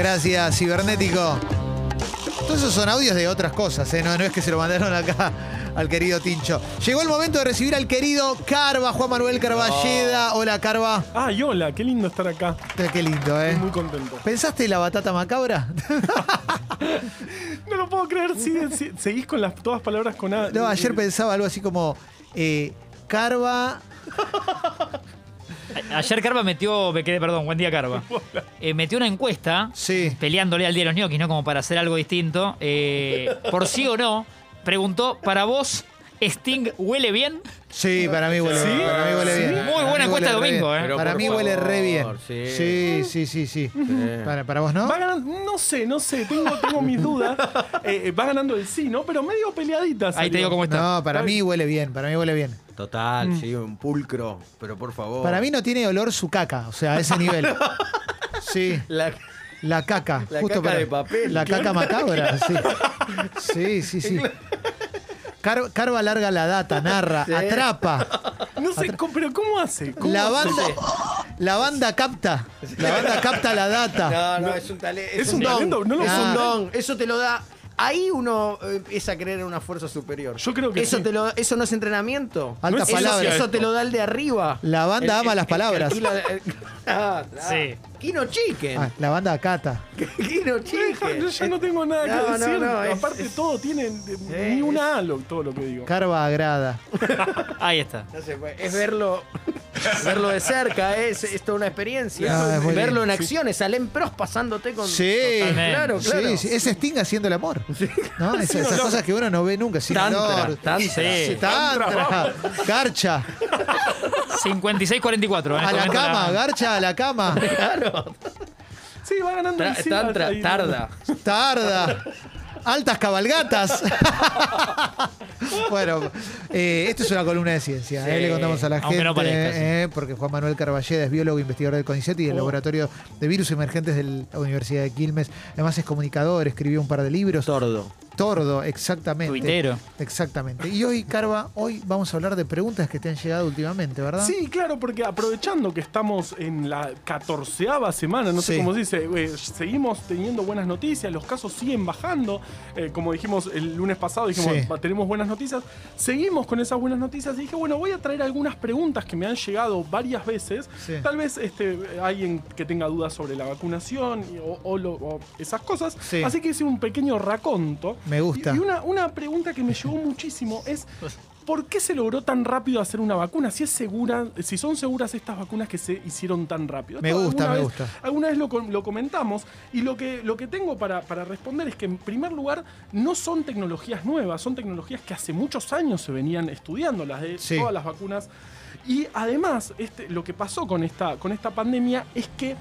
Gracias, cibernético. Todos esos son audios de otras cosas, ¿eh? no, no es que se lo mandaron acá al querido Tincho. Llegó el momento de recibir al querido Carva, Juan Manuel Carballeda. Hola, Carva. Ay, hola, qué lindo estar acá. Qué lindo, ¿eh? Estoy muy contento. ¿Pensaste la batata macabra? No lo puedo creer, sigue- seguís con las todas palabras con A. No, ayer pensaba algo así como eh, Carva. Ayer Carva metió, me quedé, perdón, buen día Carva. Eh, metió una encuesta Sí. peleándole al día de los ñoquis, ¿no? Como para hacer algo distinto. Eh, por sí o no, preguntó, ¿para vos Sting huele bien? Sí, para mí huele ¿Sí? bien. Para mí huele Sí. bien. Muy buena encuesta domingo. ¿eh? Pero Para mí huele re bien. sí. Sí, sí, sí, sí. Para, para vos, ¿no? Va ganando, no sé, no sé, tengo, tengo mis dudas. Eh, va ganando el sí, ¿no? Pero medio peleadita. Ahí te digo cómo está. No, para mí huele bien. Para mí huele bien. Total, sí, un pulcro. Pero por favor. Para mí no tiene olor su caca, o sea, a ese nivel. Sí, La- la caca. La justo caca para- de papel, La caca macabra, sí. Sí, sí, sí. Car- Carva larga la data, narra, Sí. atrapa. No sé, pero ¿cómo hace? ¿Cómo La hace? banda, la banda capta. La banda capta la data. No, no, es un talento. ¿Es un talento? No lo es sé. un don. Eso te lo da. Ahí uno eh, empieza a creer en una fuerza superior. Yo creo que eso sí. te lo, eso no es entrenamiento. Altas palabras. Eso te lo da el de arriba. La banda ama las palabras. el- el- ah, claro. Sí. Kino Chicken. Ah, la banda cata. Kino Chicken. yo ya no tengo nada que No, decir. no, es- Aparte, es- todo tiene ni una A lo, todo lo que digo. Carva agrada. Ahí está. No sé, es verlo verlo de cerca, es, es toda una experiencia. Ah, es muy verlo en acciones, Alem Pros pasándote con. Sí, Totalmente. Claro, claro. sí, sí. Es Sting haciendo el amor. ¿no? Es- esas cosas que uno no ve nunca. Sin Tantra, olor. tantra. Sí, tantra. Garcha. 56-44. ¿eh? A la Comenta cama, garcha a la cama. Sí, va ganando Tra- el sí. tantra, tarda. Tarda. Altas cabalgatas. bueno, eh, esto es una columna de ciencia. Sí, eh, le contamos a la gente. no parezca, sí. eh, porque Juan Manuel Carballeda es biólogo investigador del CONICET y del Oh. Laboratorio de Virus Emergentes de la Universidad de Quilmes. Además es comunicador, escribió un par de libros. Tordo. Tordo, exactamente. Tuitero. Exactamente. Y hoy, Carva, hoy vamos a hablar de preguntas que te han llegado últimamente, ¿verdad? Sí, claro, porque aprovechando que estamos en la catorceava semana, no sé cómo se dice, eh, seguimos teniendo buenas noticias, los casos siguen bajando, eh, como dijimos el lunes pasado, dijimos, Sí. "Va, tenemos buenas noticias, seguimos con esas buenas noticias y dije, bueno, voy a traer algunas preguntas que me han llegado varias veces, Sí. tal vez este, alguien que tenga dudas sobre la vacunación y- o, o lo- o esas cosas, Sí. así que hice un pequeño raconto. Me gusta. Y, y una, una pregunta que me llegó muchísimo es, ¿por qué se logró tan rápido hacer una vacuna? Si es segura, si son seguras estas vacunas que se hicieron tan rápido. Me gusta, me vez- gusta. Alguna vez lo, lo comentamos y lo que, lo que tengo para, para responder es que en primer lugar no son tecnologías nuevas, son tecnologías que hace muchos años se venían estudiando, las de Sí. todas las vacunas. Y además, este, lo que pasó con esta, con esta pandemia es que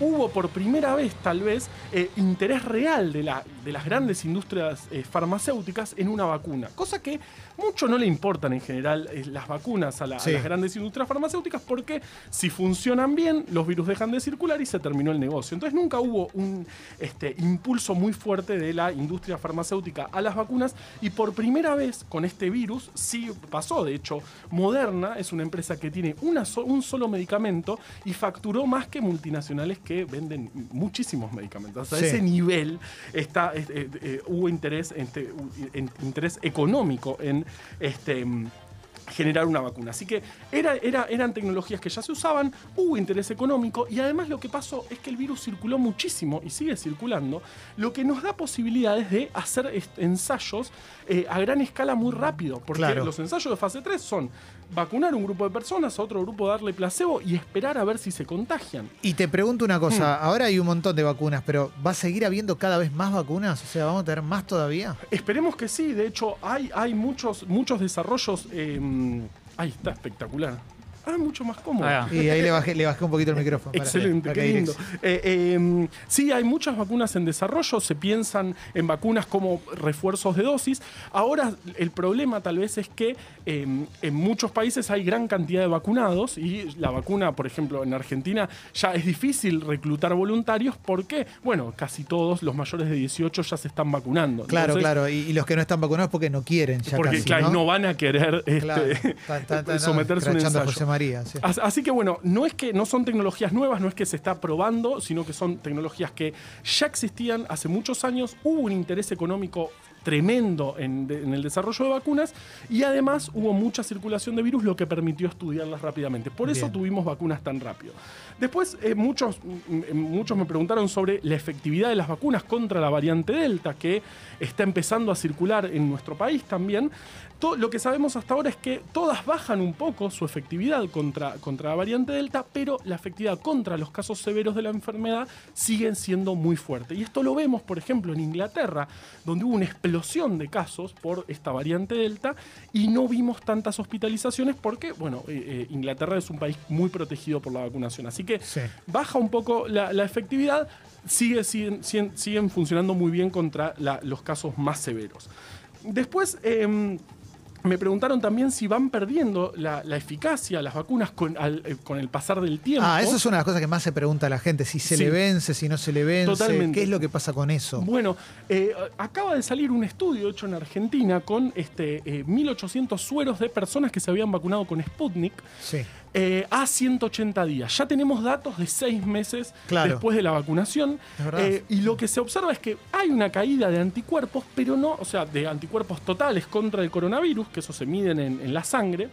hubo por primera vez, tal vez, eh, interés real de, la, de las grandes industrias eh, farmacéuticas en una vacuna. Cosa que mucho no le importan en general eh, las vacunas a, la- a Sí. las grandes industrias farmacéuticas porque si funcionan bien, los virus dejan de circular y se terminó el negocio. Entonces nunca hubo un este, impulso muy fuerte de la industria farmacéutica a las vacunas y por primera vez con este virus sí pasó. De hecho, Moderna es una empresa que tiene una so- un solo medicamento y facturó más que multinacionales que venden muchísimos medicamentos. Hasta Sí. ese nivel está, hubo interés, este, interés económico en este, mm, generar una vacuna. Así que era, era- eran tecnologías que ya se usaban, hubo interés económico y además lo que pasó es que el virus circuló muchísimo y sigue circulando, lo que nos da posibilidades de hacer ensayos eh, a gran escala muy rápido, porque Claro. los ensayos de fase 3 son vacunar un grupo de personas, a otro grupo darle placebo y esperar a ver si se contagian. Y te pregunto una cosa, Hmm. ahora hay un montón de vacunas, pero ¿va a seguir habiendo cada vez más vacunas? O sea, ¿vamos a tener más todavía? Esperemos que sí, de hecho hay, hay muchos, muchos desarrollos. eh, ahí está, espectacular. Ah, mucho más cómodo. Ah, Y ahí le bajé, le bajé un poquito el micrófono. para- Excelente, para qué lindo. Eh, eh, sí, hay muchas vacunas en desarrollo, se piensan en vacunas como refuerzos de dosis. Ahora el problema tal vez es que eh, en muchos países hay gran cantidad de vacunados y la vacuna, por ejemplo, en Argentina ya es difícil reclutar voluntarios porque, bueno, casi todos los mayores de 18 ya se están vacunando. Claro, Entonces, claro. Y, y los que no están vacunados porque no quieren ya Porque casi, claro, ¿no? no van a querer este, Claro. Tan- tan- tan- someterse a un ensayo. María. sí. Así que bueno, no es que no son tecnologías nuevas, no es que se está probando, sino que son tecnologías que ya existían hace muchos años, hubo un interés económico tremendo en, de- en el desarrollo de vacunas y además hubo mucha circulación de virus, lo que permitió estudiarlas rápidamente. Por eso Bien. tuvimos vacunas tan rápido. Después, eh, muchos, mm, muchos me preguntaron sobre la efectividad de las vacunas contra la variante Delta, que está empezando a circular en nuestro país también. Lo que sabemos hasta ahora es que todas bajan un poco su efectividad contra, contra la variante Delta, pero la efectividad contra los casos severos de la enfermedad siguen siendo muy fuerte. Y esto lo vemos, por ejemplo, en Inglaterra, donde hubo una explosión de casos por esta variante Delta y no vimos tantas hospitalizaciones porque, bueno, eh, eh, Inglaterra es un país muy protegido por la vacunación. Así que Sí. baja un poco la, la efectividad, sigue, siguen, siguen, siguen funcionando muy bien contra la- los casos más severos. Después, em, me preguntaron también si van perdiendo la, la eficacia las vacunas con, al- eh, con el pasar del tiempo. Ah, eso es una de las cosas que más se pregunta a la gente, si se Sí. le vence, si no se le vence, Totalmente. qué es lo que pasa con eso. Bueno, eh, acaba de salir un estudio hecho en Argentina con este, eh, 1.800 sueros de personas que se habían vacunado con Sputnik Sí. Eh, a 180 días. Ya tenemos datos de seis meses Claro. después de la vacunación. Eh, y lo que se observa es que hay una caída de anticuerpos, pero no, o sea, de anticuerpos totales contra el coronavirus, que eso se miden en, en la sangre.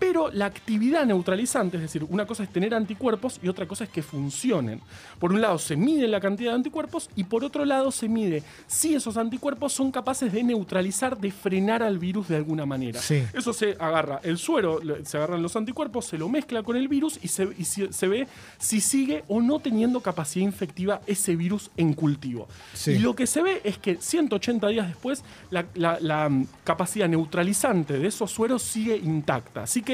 Pero la actividad neutralizante, es decir, una cosa es tener anticuerpos y otra cosa es que funcionen. Por un lado se mide la cantidad de anticuerpos y por otro lado se mide si esos anticuerpos son capaces de neutralizar, de frenar al virus de alguna manera. Sí. Eso se agarra, el suero, se agarran los anticuerpos, se lo mezcla con el virus y se, y si- se ve si sigue o no teniendo capacidad infectiva ese virus en cultivo. Sí. Y lo que se ve es que 180 días después la, la- la, mm, capacidad neutralizante de esos sueros sigue intacta. Así que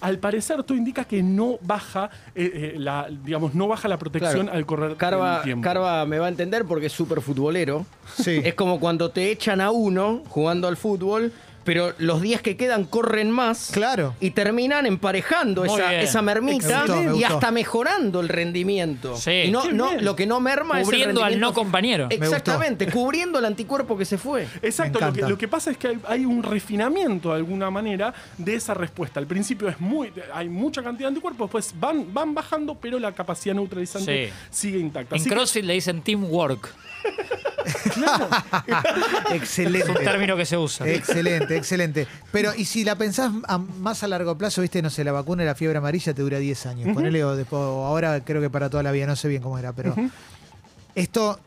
al parecer todo indica que no baja, eh, eh, la, digamos, no baja la protección Claro. al correr Carva, el tiempo. Carva me va a entender porque es súper futbolero. Sí. Es como cuando te echan a uno jugando al fútbol, pero los días que quedan corren más. Claro. Y terminan emparejando Muy esa, bien. esa mermita Me gustó, me y gustó. hasta mejorando el rendimiento. Sí. Y no, no, bien. lo que no merma es el Cubriendo al no compañero. Exactamente, cubriendo el anticuerpo que se fue. Exacto, lo que, encanta. lo que pasa es que hay, hay un refinamiento de alguna manera de esa respuesta. Al principio es muy, hay mucha cantidad de anticuerpos, después van, van bajando, pero la capacidad neutralizante Sí. sigue intacta. En Así que- le dicen teamwork. Es un Excelente. término que se usa. Excelente, excelente. Pero, y si la pensás a- más a largo plazo, viste, no sé, la vacuna de la fiebre amarilla te dura 10 años. Ponele o después, o ahora creo que para toda la vida, no sé bien cómo era, pero esto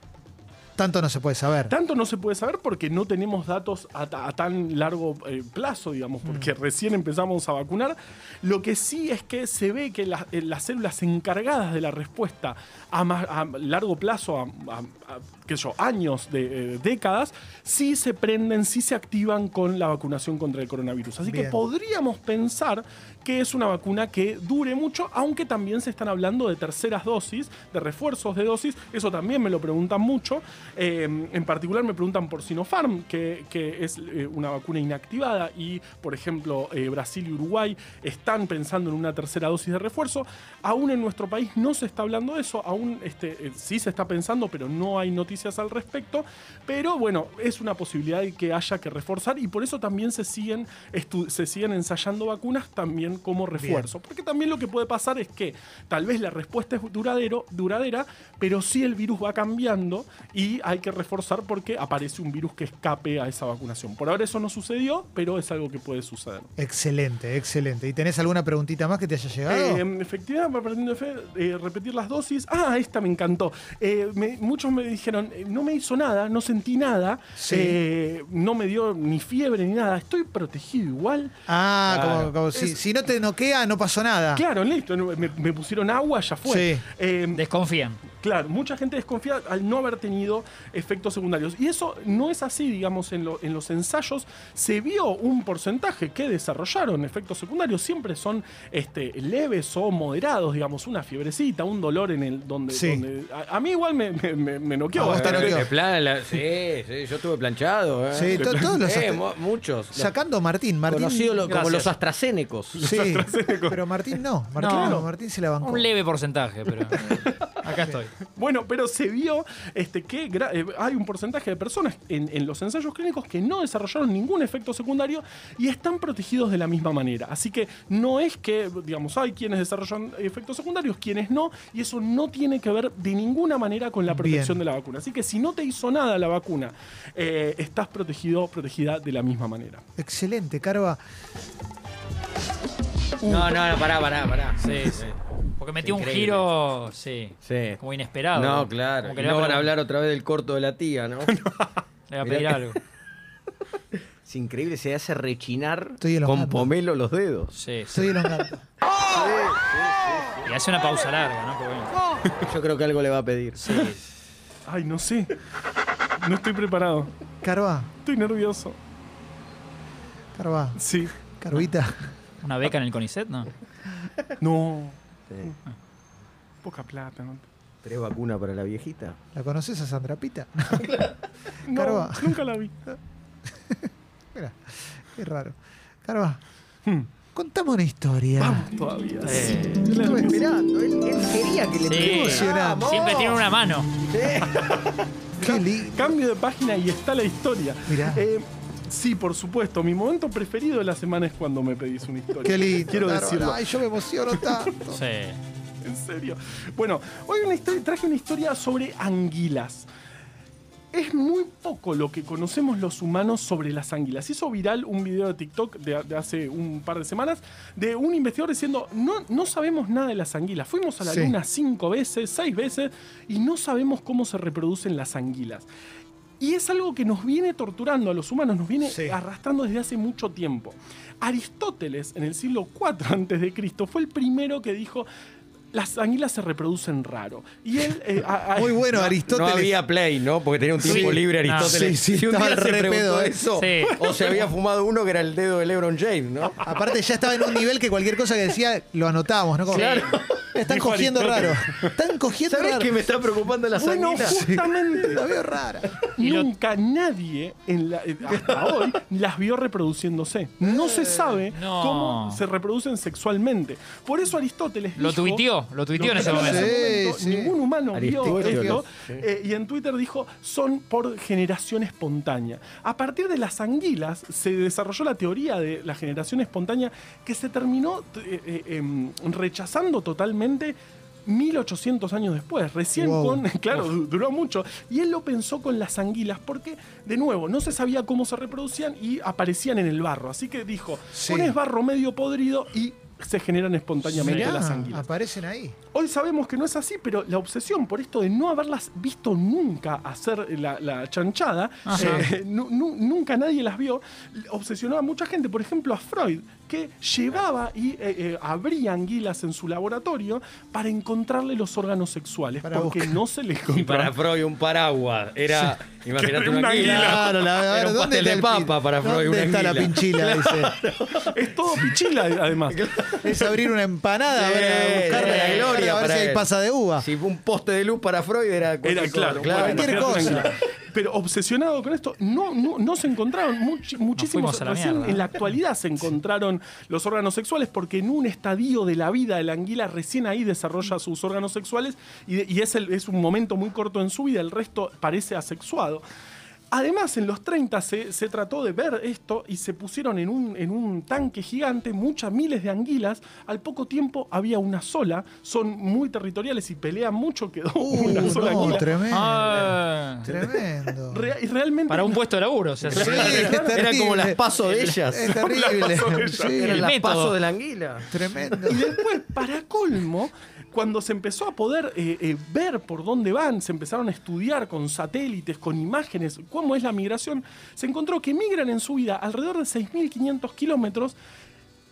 tanto no se puede saber. Tanto no se puede saber porque no tenemos datos a, ta- a tan largo eh, plazo, digamos, porque recién empezamos a vacunar. Lo que sí es que se ve que las- eh, las células encargadas de la respuesta a, ma- a largo plazo, a, a- a, qué sé yo, años, de eh, décadas, sí se prenden, sí se activan con la vacunación contra el coronavirus. Así que podríamos pensar que es una vacuna que dure mucho, aunque también se están hablando de terceras dosis, de refuerzos de dosis. Eso también me lo preguntan mucho. Eh, en particular me preguntan por Sinopharm, que, es eh, una vacuna inactivada y, por ejemplo, eh, Brasil y Uruguay están pensando en una tercera dosis de refuerzo. Aún en nuestro país no se está hablando de eso, aún este, sí se está pensando, pero no hay noticias al respecto. Pero bueno, es una posibilidad que haya que reforzar y por eso también se siguen, se siguen ensayando vacunas también como refuerzo. Porque también lo que puede pasar es que tal vez la respuesta es duradero, duradera, pero sí el virus va cambiando y hay que reforzar porque aparece un virus que escape a esa vacunación. Por ahora eso no sucedió, pero es algo que puede suceder. Excelente, excelente. ¿Y tenés alguna preguntita más que te haya llegado? Eh, efectividad, perdiendo fe, eh, repetir las dosis. Ah, esta me encantó. Eh, me- muchos me dijeron, eh, no me hizo nada, no sentí nada, Sí. eh, no me dio ni fiebre ni nada, estoy protegido igual. ah, como, si no te noquea, no pasó nada. Claro, listo, no, me, me pusieron agua, ya fue. Sí. Eh, Desconfían. Claro, mucha gente desconfía al no haber tenido efectos secundarios. Y eso no es así, digamos, en, lo- en los ensayos se vio un porcentaje que desarrollaron efectos secundarios. Siempre son este, leves o moderados, digamos, una fiebrecita, un dolor en el donde... Sí. donde- a, a mí igual me, me, me- me noqueó. A vos te bastante. noqueó. De plan, la- sí, sí, yo estuve planchado. ¿eh? Sí, to- todos los Eh, muchos. Sacando a Martín, Martín. Conocidos lo- como los AstraZenecos. Sí, pero Martín no. Martín, No. no, Martín se la bancó. Un leve porcentaje, pero. Acá estoy. Bueno, pero se vio este, que eh, hay un porcentaje de personas en, en los ensayos clínicos que no desarrollaron ningún efecto secundario y están protegidos de la misma manera. Así que no es que, digamos, hay quienes desarrollan efectos secundarios, quienes no, y eso no tiene que ver de ninguna manera con la protección Bien. de la vacuna. Así que si no te hizo nada la vacuna, eh, estás protegido, protegida de la misma manera. Excelente, Carva. No, no, no, pará, pará, pará. Sí, sí. Porque metió un Increíble. giro, sí, Sí. como inesperado. No, claro. Como que Y le no va van a hablar otra vez del corto de la tía, ¿no? Le va a pedir Mirá. algo. Es increíble, se hace rechinar Estoy con elongando. pomelo los dedos. Sí, sí. Estoy elongando. Y hace una pausa larga, ¿no? Bueno. Yo creo que algo le va a pedir. Sí. Ay, no sé. No estoy preparado. Carva, Estoy nervioso. Carva, Sí. Carvita. ¿Una beca en el CONICET? No. No. Sí. Poca plata, ¿no? ¿Tres vacunas para la viejita? ¿La conoces a Sandra Pita? No, nunca la vi. Mira, qué raro. Carva, Hmm. contame una historia. Vamos todavía. Sí. Estuve esperando, él, él quería que le Sí. emocionante. Siempre tiene una mano. Qué lindo. Cambio de página y está la historia. Mirá. Eh, sí, por supuesto. Mi momento preferido de la semana es cuando me pedís una historia. Qué lindo. Quiero decirlo. Ay, yo me emociono tanto. Sí. En serio. Bueno, hoy una historia- traje una historia sobre anguilas. Es muy poco lo que conocemos los humanos sobre las anguilas. Hizo viral un video de TikTok de, de hace un par de semanas de un investigador diciendo, no, no sabemos nada de las anguilas. Fuimos a la Sí. luna cinco veces, seis veces, y no sabemos cómo se reproducen las anguilas. Y es algo que nos viene torturando a los humanos, nos viene Sí. arrastrando desde hace mucho tiempo. Aristóteles, en el siglo IV a.C., fue el primero que dijo, las anguilas se reproducen raro. Y él... eh, a- a- Muy bueno, No Aristóteles. había play, ¿no? Porque tenía un tiempo Sí. libre No. Aristóteles. Sí, sí, si un día se eso, Sí. o se había fumado uno que era el dedo de LeBron James, ¿no? Aparte ya estaba en un nivel que cualquier cosa que decía lo anotábamos, ¿no? Como, Claro. Están cogiendo raro. Están cogiendo ¿Sabes raro. qué me está preocupando las Bueno, anguilas? justamente. La veo rara. Nunca nadie en la- eh, hasta hoy las vio reproduciéndose. No se sabe No. cómo se reproducen sexualmente. Por eso Aristóteles Lo dijo- tuiteó, lo tuiteó en ese momento. Sí, sí. Ningún humano vio Aristóteles, esto. eh, y en Twitter dijo, son por generación espontánea. A partir de las anguilas se desarrolló la teoría de la generación espontánea que se terminó eh, eh, em, rechazando totalmente 1800 años después, recién Wow. con, claro, du- duró mucho, y él lo pensó con las anguilas, porque, de nuevo, no se sabía cómo se reproducían y aparecían en el barro, así que dijo, Sí. pones barro medio podrido y se generan espontáneamente Mirá, las anguilas. aparecen ahí. Hoy sabemos que no es así, pero la obsesión por esto de no haberlas visto nunca hacer la, la chanchada, eh, nu- nu- nunca nadie las vio, obsesionó a mucha gente, por ejemplo a Freud, que llevaba y eh, eh, abría anguilas en su laboratorio para encontrarle los órganos sexuales, Para porque buscar. no se le Y para encontraba. Freud un paraguas. Era, imagínate una una anguila. Claro, la, a ver, Era un ¿dónde pastel está de el papa para Freud, ¿Dónde una está la pinchila? Dice. Es todo pichila, además. Es abrir una empanada, a ver, a Sí, buscar la gloria a ver para si hay pasa de uva. Si fue un poste de luz para Freud era Era claro, bueno, Cualquier cosa. Pero obsesionado con esto, no, no, no se encontraron muchi- muchísimos. la Recién mierda. en la actualidad se encontraron los órganos sexuales porque en un estadio de la vida de la anguila recién ahí desarrolla sus órganos sexuales y, y es, el- es un momento muy corto en su vida, el resto parece asexuado. Además, en los 30 se, se trató de ver esto y se pusieron en un, en un tanque gigante muchas miles de anguilas. Al poco tiempo había una sola, son muy territoriales y pelean mucho, quedó Uh, una sola no, anguila. tremendo. Ah, Tremendo. Realmente para un puesto de laburo. o sea, Sí, sí. es Era terrible. como las pasos de ellas. Es terrible. Las paso de ellas. Sí, Era El las pasos de la anguila. tremendo. Y después, para colmo, cuando se empezó a poder eh, eh, ver por dónde van, se empezaron a estudiar con satélites, con imágenes, cómo es la migración, se encontró que migran en su vida alrededor de 6.500 kilómetros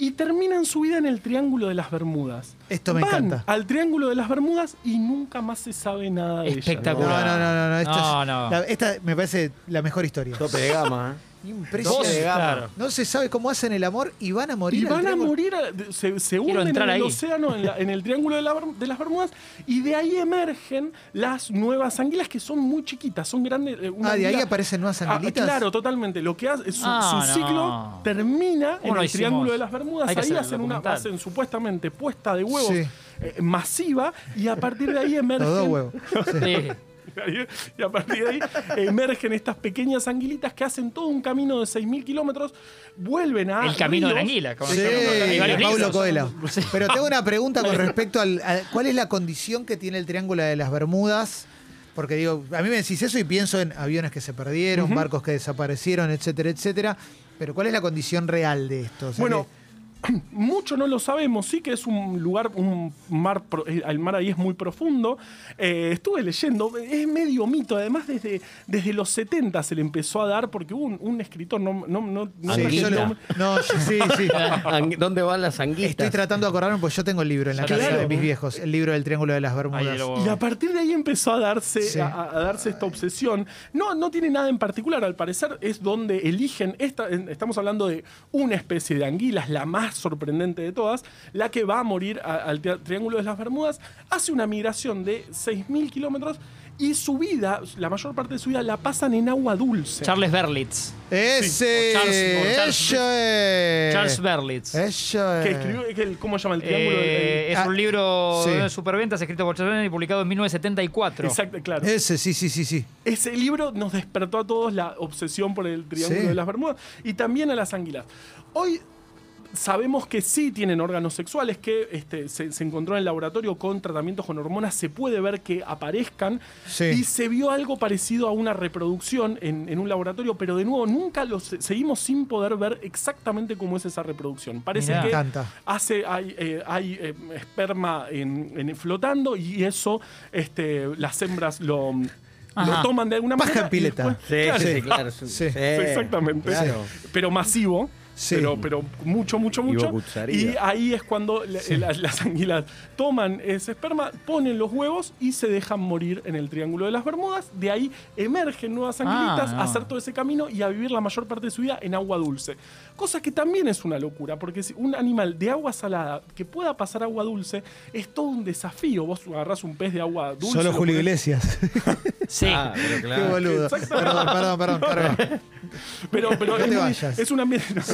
y terminan su vida en el Triángulo de las Bermudas. Esto me Van encanta. al Triángulo de las Bermudas y nunca más se sabe nada de ellas. No, Espectacular. no, no, no, no, esto No, es- no. la- esta me parece la mejor historia. Tope de gama, ¿eh? Impresionante. Claro. No se sabe cómo hacen el amor y van a morir. Y van a morir, a- se, se hunden en el ahí. océano, en, la- en el triángulo de, la Ber- de las Bermudas, y de ahí emergen las nuevas anguilas que son muy chiquitas, son grandes. eh, una Ah, de ahí anguila- aparecen nuevas Ah, anguilitas. claro, totalmente. Lo que hace, su, Ah, su no. ciclo termina en ¿Cómo no el hicimos? triángulo de las Bermudas. Hay Ahí hacen, una, hacen supuestamente puesta de huevos Sí. eh, masiva y a partir de ahí emergen. Los dos huevos. Sí. Y a partir de ahí emergen estas pequeñas anguilitas que hacen todo un camino de 6.000 kilómetros, vuelven a. El camino de la anguila. como Sí, Paulo. Coelho. Pero tengo una pregunta con respecto al, a cuál es la condición que tiene el Triángulo de las Bermudas. Porque digo, a mí me decís eso y pienso en aviones que se perdieron, barcos que desaparecieron, etcétera, etcétera. Pero ¿cuál es la condición real de esto? O sea, Bueno, que- mucho no lo sabemos, sí que es un lugar, un mar, eh, el mar ahí es muy profundo. Eh, estuve leyendo, es medio mito, además desde, desde los 70 se le empezó a dar, porque hubo un, un escritor, no, no, no, no no, sí, sí, ¿Dónde van las anguitas? Estoy tratando de acordarme porque yo tengo el libro en la Claro. casa de mis viejos, el libro del Triángulo de las Bermudas. Lo- Y a partir de ahí empezó a darse, Sí. a, a darse esta obsesión. No, no tiene nada en particular, al parecer es donde eligen, esta, estamos hablando de una especie de anguilas, la más sorprendente de todas, la que va a morir a- al Triángulo de las Bermudas, hace una migración de 6.000 kilómetros y su vida, la mayor parte de su vida la pasan en agua dulce. Charles Berlitz. Ese, Sí, o Charles- o Charles- Berlitz. Eso es. que escribió, que el- ¿cómo se llama el triángulo? Eh, El- el- es ah, un libro sí. de superventas escrito por Charles Berlitz y publicado en 1974. Exacto, claro. Ese, sí, sí, sí, sí. Ese libro nos despertó a todos la obsesión por el Triángulo Sí. de las Bermudas y también a las anguilas. Hoy sabemos que sí tienen órganos sexuales, que este, se, se encontró en el laboratorio con tratamientos con hormonas, se puede ver que aparezcan Sí. y se vio algo parecido a una reproducción en, en un laboratorio, pero de nuevo nunca lo se- seguimos sin poder ver exactamente cómo es esa reproducción. Parece Mirá. que Me encanta. hace, hay, eh, hay, eh, esperma en, en- flotando y eso este, las hembras lo, toman de alguna Paja manera. en pileta. después- Sí, claro, sí, sí, claro. Sí. Sí, exactamente. claro. Pero masivo. Sí. Pero, pero mucho, mucho, Y mucho. bocucharía. Y ahí es cuando la- la- las anguilas toman ese esperma, ponen los huevos y se dejan morir en el Triángulo de las Bermudas. De ahí emergen nuevas anguilitas no. a hacer todo ese camino y a vivir la mayor parte de su vida en agua dulce. Cosa que también es una locura, porque si un animal de agua salada que pueda pasar agua dulce es todo un desafío. Vos agarrás un pez de agua dulce. Solo lo Julio Iglesias. Sí. Ah, pero Qué boludo. Perdón, perdón, perdón. Carga. Pero, pero No es, te muy- vayas. es un ambiente. Sí.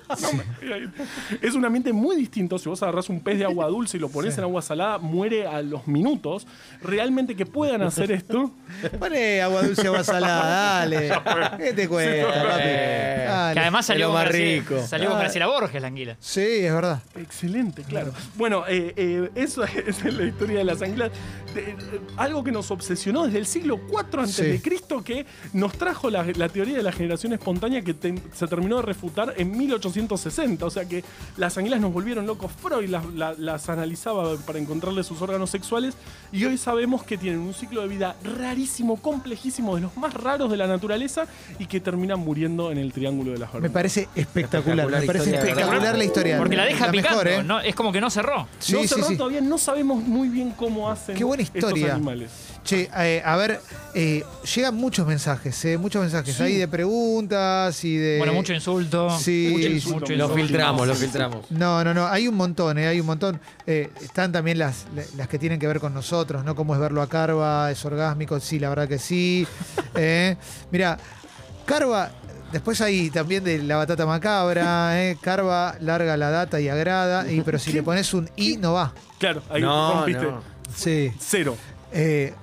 Es un ambiente muy distinto. Si vos agarrás un pez de agua dulce y lo pones en agua salada, muere a los minutos. Realmente que puedan hacer esto. Pone agua dulce, agua salada, dale. ¿Qué te cuesta, papi? Dale. Que además salió, más rico. salió con. Graciela Borges, la anguila. Sí, es verdad. Excelente, claro. Bueno, eh, eh, eso es la historia de las anguilas. De- de- algo que nos obsesionó desde el siglo IV antes Sí. de Cristo, que nos trajo la, la teoría de la generación espontánea que te- se terminó de refutar en 1860. O sea que las anguilas nos volvieron locos. Freud las, la- las analizaba para encontrarle sus órganos sexuales y hoy sabemos que tienen un ciclo de vida rarísimo, complejísimo, de los más raros de la naturaleza y que terminan muriendo en el Triángulo de las Me Bermudas. parece espectacular. Me parece espectacular la historia. Porque la deja picando. mejor, ¿eh? ¿no? Es como que no cerró. Sí, no cerró sí. todavía, no sabemos muy bien cómo hacen Qué buena estos historia. animales. Che, eh, a ver, eh, llegan muchos mensajes, eh, muchos mensajes Sí. ahí de preguntas y de. Bueno, mucho insulto. Sí. Mucho insulto. mucho Lo insulto. filtramos, lo filtramos. No, no, no, hay un montón, eh, hay un montón. Eh, están también las, las que tienen que ver con nosotros, ¿no? Cómo es verlo a Carva, es orgásmico, sí, la verdad que sí. Eh, mira, Carva, después hay también de la batata macabra, eh, Carva larga la data y agrada, y, pero si le pones un i no va. Claro, ahí No, rompiste. no. Sí. Cero. Eh,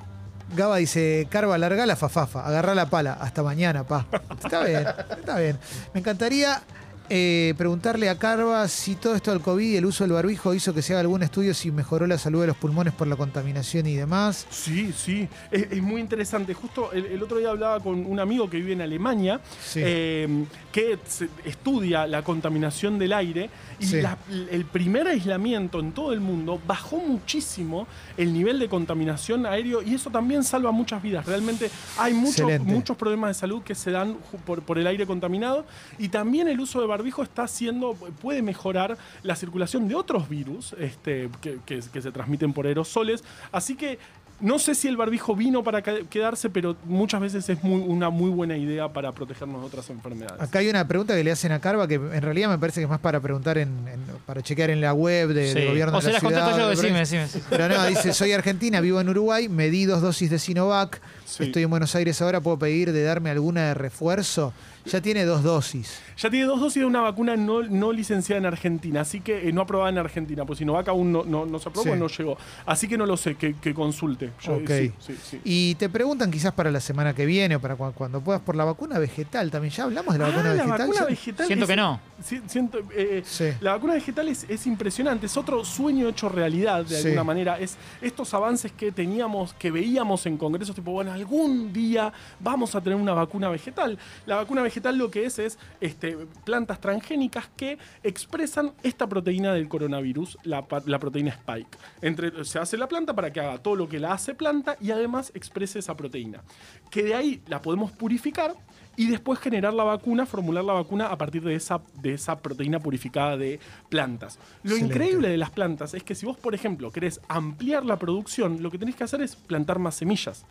Gaba dice, Carva, larga la fafafa, agarra la pala, hasta mañana, pa. Está bien, está bien. Me encantaría eh, preguntarle a Carva si todo esto del COVID y el uso del barbijo hizo que se haga algún estudio si mejoró la salud de los pulmones por la contaminación y demás. Sí, sí. Es, es muy interesante. Justo el, el otro día hablaba con un amigo que vive en Alemania, Sí. eh, que se- estudia la contaminación del aire. Y Sí. la- el primer aislamiento en todo el mundo bajó muchísimo el nivel de contaminación aéreo y eso también salva muchas vidas. Realmente hay muchos, Excelente. muchos problemas de salud que se dan por, por el aire contaminado y también el uso de barbijo está haciendo, puede mejorar la circulación de otros virus este, que, que- que se transmiten por aerosoles. Así que No sé si el barbijo vino para ca- quedarse, pero muchas veces es muy, una muy buena idea para protegernos de otras enfermedades. Acá hay una pregunta que le hacen a Carva que en realidad me parece que es más para preguntar en, en- para chequear en la web de, Sí. del gobierno O de la ciudad. yo, de decime, decime. Pero no, dice, soy argentina, vivo en Uruguay, me di dos dosis de Sinovac, Sí. estoy en Buenos Aires ahora, ¿puedo pedir de darme alguna de refuerzo? Ya tiene dos dosis. Ya tiene dos dosis de una vacuna no, no licenciada en Argentina, así que eh, no aprobada en Argentina, pues Sinovac aún no, no, no se aprobó, Sí. no llegó. Así que no lo sé, que, que consulte. Yo, Ok. sí, sí, sí. Y te preguntan quizás para la semana que viene o para cu- cuando puedas por la vacuna vegetal también. ¿Ya hablamos de la Ah, vacuna la vegetal? vacuna Ya- vegetal Siento es- que no. Siento, eh, Sí. La vacuna vegetal es, es impresionante, es otro sueño hecho realidad de Sí. alguna manera. Es estos avances que teníamos, que veíamos en congresos, tipo, bueno, algún día vamos a tener una vacuna vegetal. La vacuna vegetal lo que es es este, plantas transgénicas que expresan esta proteína del coronavirus, la, proteína Spike. Entre, se hace la planta para que haga todo lo que la hace planta y además exprese esa proteína. Que de ahí la podemos purificar y después generar la vacuna, formular la vacuna a partir de esa, de esa proteína purificada de plantas. Lo Excelente. increíble de las plantas es que si vos, por ejemplo, querés ampliar la producción, lo que tenés que hacer es plantar más semillas.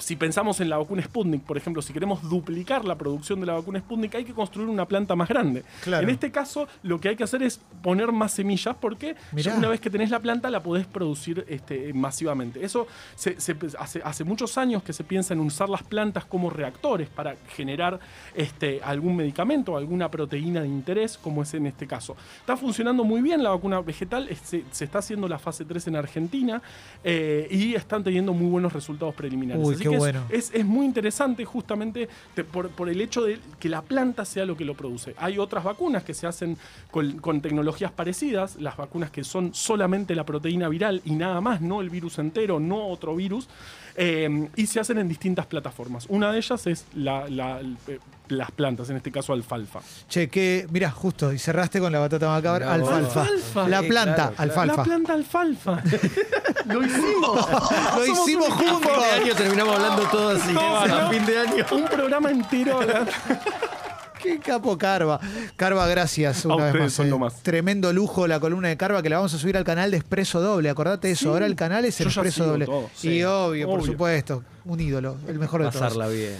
Si pensamos en la vacuna Sputnik, por ejemplo, si queremos duplicar la producción de la vacuna Sputnik, hay que construir una planta más grande. Claro. En este caso, lo que hay que hacer es poner más semillas porque ya una vez que tenés la planta la podés producir este, masivamente. Eso se- se- hace, hace muchos años que se piensa en usar las plantas como reactores para generar este, algún medicamento, alguna proteína de interés, como es en este caso. Está funcionando muy bien la vacuna vegetal, se, se está haciendo la fase 3 en Argentina eh, y están teniendo muy buenos resultados preliminares. Uy, Así que es- bueno. es, es muy interesante justamente te- por, por el hecho de que la planta sea lo que lo produce. Hay otras vacunas que se hacen con, con tecnologías parecidas, las vacunas que son solamente la proteína viral y nada más, no el virus entero, no otro virus, eh, y se hacen en distintas plataformas. Una de ellas es la- eh, las plantas, en este caso alfalfa. Che, que, mirá, justo, y cerraste con la batata macabra, alfalfa. Alfalfa. La planta, claro, claro. alfalfa. La planta alfalfa. lo hicimos. Lo hicimos juntos. Fin de año terminamos hablando todo así. No, a no. fin de año. Un programa entero. Qué capo Carva. Carva, gracias una A vez ustedes más. son eh. lo más. Tremendo lujo la columna de Carva que la vamos a subir al canal de Expreso Doble. Acordate eso. Sí. Ahora el canal es el Expreso Doble. todo, y obvio, por supuesto. Un ídolo. El mejor de todos. Pasarla bien.